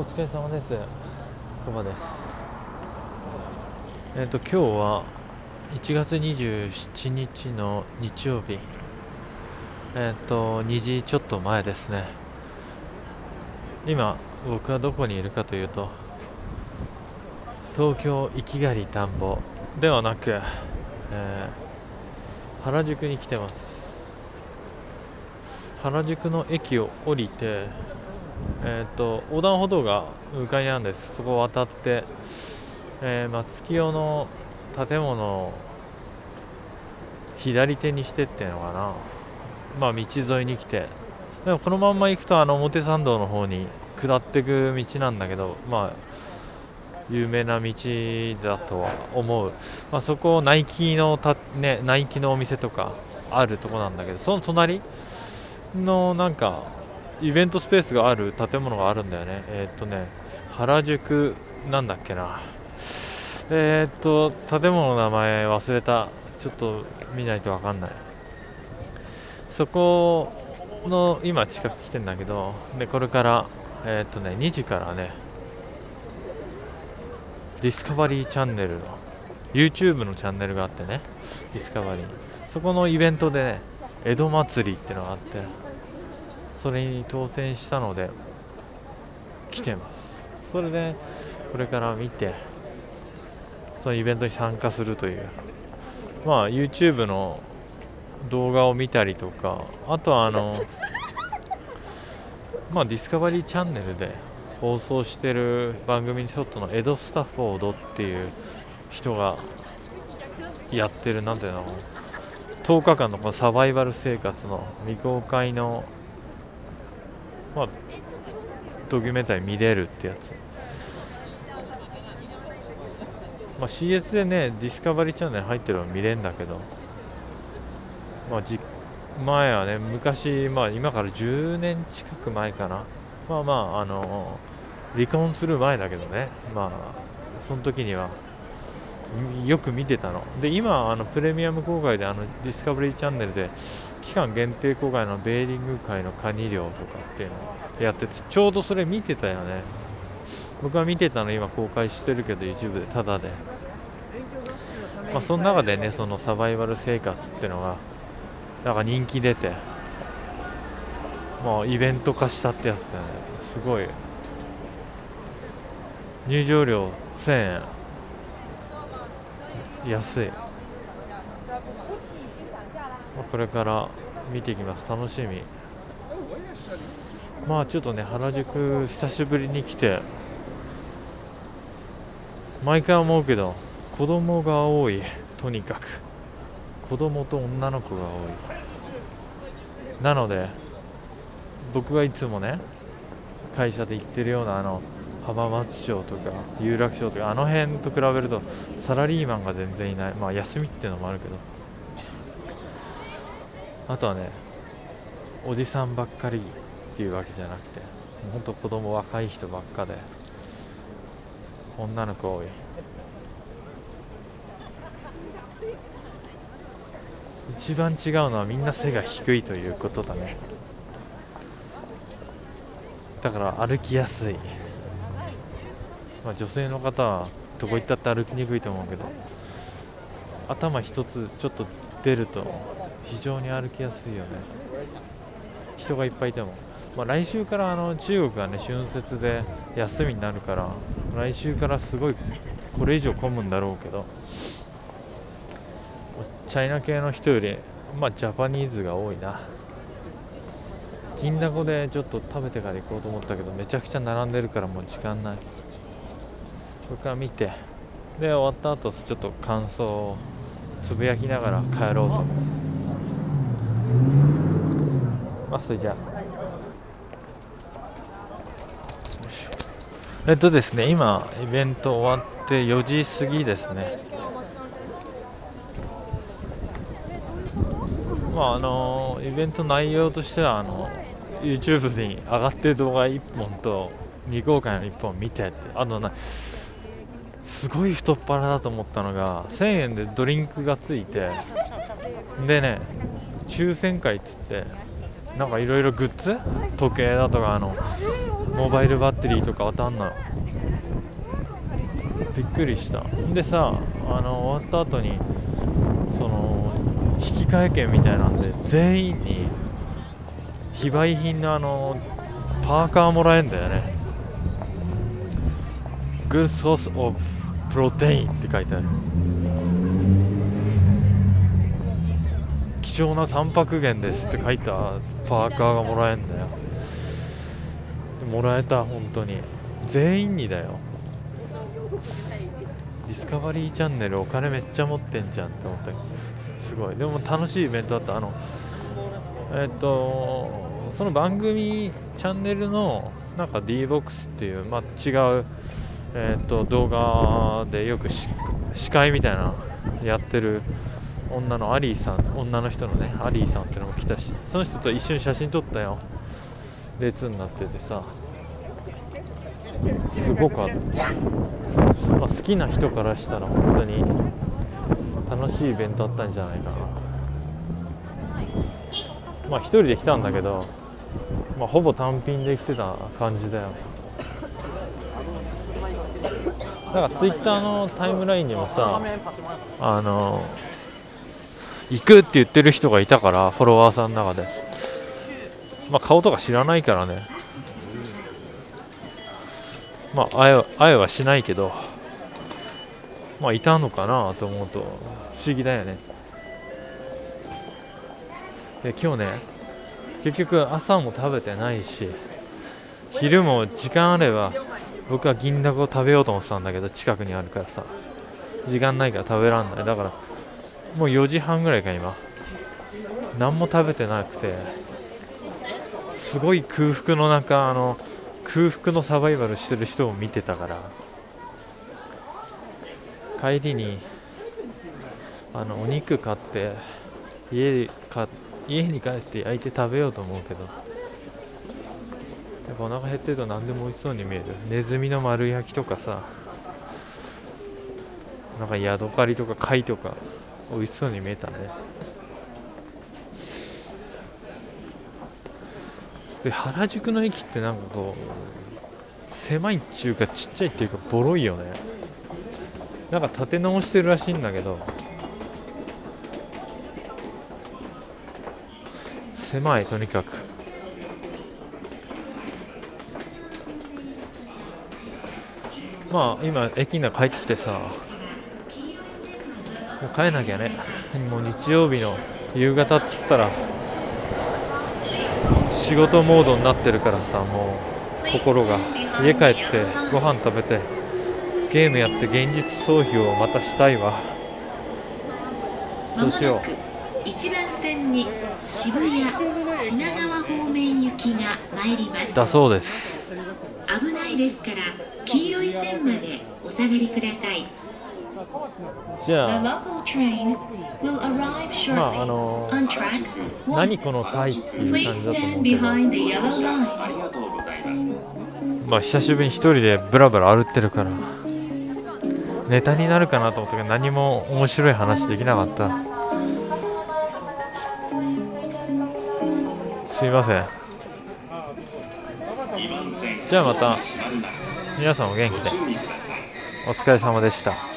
お疲れ様です。コバです。えっ、と今日は1月27日の日曜日。えっ、と2時ちょっと前ですね。今僕はどこにいるかというと東京行き狩り田んぼではなく、えー原宿に来てます。原宿の駅を降りてえー、と横断歩道が向かいにあるんです。そこを渡って、えー松清の建物を左手にしてっていうのかな。まあ道沿いに来て。でもこのまんま行くとあの表参道の方に下っていく道なんだけどまあ有名な道だとは思う、まあ、そこナイキのた、ね、ナイキのお店とかあるとこなんだけどその隣のなんかイベントスペースがある建物があるんだよね。えーっとね原宿なんだっけな。えーっと建物の名前忘れた。ちょっと見ないと分かんない。そこの今近く来てんだけどでこれからえーっとね2時からねディスカバリーチャンネルの YouTube のチャンネルがあってねディスカバリー。そこのイベントでね江戸祭りってのがあってそれに当選したので来てます。それでこれから見てそのイベントに参加するという。まあ YouTube の動画を見たりとかあとはあの まあディスカバリーチャンネルで放送してる番組にちょっとの江戸スタッフォードっていう人がやってるなんていうの？10日間のこのサバイバル生活の未公開のまあドキュメンタリー見れるってやつ。まあ CS でねディスカバリーチャンネル入ってるの見れるんだけど。まあじ前はね昔まあ今から10年近く前かな。まあまああの離婚する前だけどね。まあその時にはよく見てたの。で今あのプレミアム公開であのディスカバリーチャンネルで期間限定公開のベーリング海のカニ漁とかっていうのをやっててちょうどそれ見てたよね。僕は見てたの今公開してるけど YouTube でタダで。まあその中でねそのサバイバル生活っていうのがなんか人気出てまあイベント化したってやつだよね。すごい。入場料1000円。安い、これから見ていきます。楽しみ。まあちょっとね原宿久しぶりに来て毎回思うけど子供が多い。とにかく。子供と女の子が多い。なので僕がいつもね会社で行ってるようなあの浜松町とか有楽町とかあの辺と比べるとサラリーマンが全然いない。まあ休みっていうのもあるけど。あとはねおじさんばっかりっていうわけじゃなくてもうほんと子供若い人ばっかで女の子多い。一番違うのはみんな背が低いということだね。だから歩きやすい、まあ、女性の方はどこ行ったって歩きにくいと思うけど頭一つちょっと出ると非常に歩きやすいよね。人がいっぱいいても、まあ、来週からあの中国がね春節で休みになるから来週からすごいこれ以上混むんだろうけどチャイナ系の人よりまあジャパニーズが多いな。銀だこでちょっと食べてから行こうと思ったけどめちゃくちゃ並んでるからもう時間ない。これから見てで終わった後ちょっと感想をつぶやきながら帰ろうと思う。まあそれじゃあ。えっとですね今イベント終わって4時過ぎですね。まああのイベント内容としてはあの YouTube に上がってる動画1本と未公開の1本見てって。あとなすごい太っ腹だと思ったのが1000円でドリンクがついてでね抽選会って言ってなんかいろいろグッズ？時計だとかあのモバイルバッテリーとか当たんのよ。びっくりした。でさあの終わった後にその引換券みたいなんで全員に非売品のあのパーカーもらえんだよね。Good source of protein って書いてある。貴重なタンパク源ですって書いたパーカーがもらえんだよ。もらえた本当に。全員にだよ。ディスカバリーチャンネルお金めっちゃ持ってんじゃんって思ったすごい。でも楽しいイベントだった。あのえっとその番組チャンネルのなんか D-BOX っていう、まあ、違う、えっと動画でよく司会みたいなやってる女のアリーさん女の人のねアリーさんってのも来たしその人と一緒に写真撮ったよ。列になっててさすごかった、まあ、好きな人からしたら本当に楽しいイベントあったんじゃないかな。まあ一人で来たんだけど、まあ、ほぼ単品で来てた感じだよだからツイッターのタイムラインにもさあの行くって言ってる人がいたからフォロワーさんの中で。まあ顔とか知らないからね。まあ会え会えはしないけどまあいたのかなと思うと不思議だよね。で今日ね結局朝も食べてないし昼も時間あれば僕は銀だこを食べようと思ってたんだけど近くにあるからさ。時間ないから食べらんない。だからもう4時半ぐらいか今。何も食べてなくて。すごい空腹の中あの空腹のサバイバルしてる人を見てたから。帰りにあのお肉買って家か家に帰って焼いて食べようと思うけど。やっぱお腹減ってると何でも美味しそうに見える。ネズミの丸焼きとかさ。なんかヤドカリとか貝とか美味しそうに見えたね。で原宿の駅ってなんかこう狭いっちゅうかちっちゃいっていうかボロいよね。なんか建て直してるらしいんだけど。狭いとにかく。まあ今駅に帰ってきてさもう帰んなきゃね。もう日曜日の夕方っつったら仕事モードになってるからさもう心が。家帰ってご飯食べてゲームやって現実逃避をまたしたいわ。そうしよう。1番線に渋谷品川方面行きが参ります。だそうです。危ないですから線までお下がりください。じゃあ、まああの何この回っていう感じだと思うけど、まあ久しぶりに一人でブラブラ歩ってるから、ネタになるかなと思ったけど何も面白い話できなかった。すいません。じゃあまた皆さんお元気でお疲れ様でした。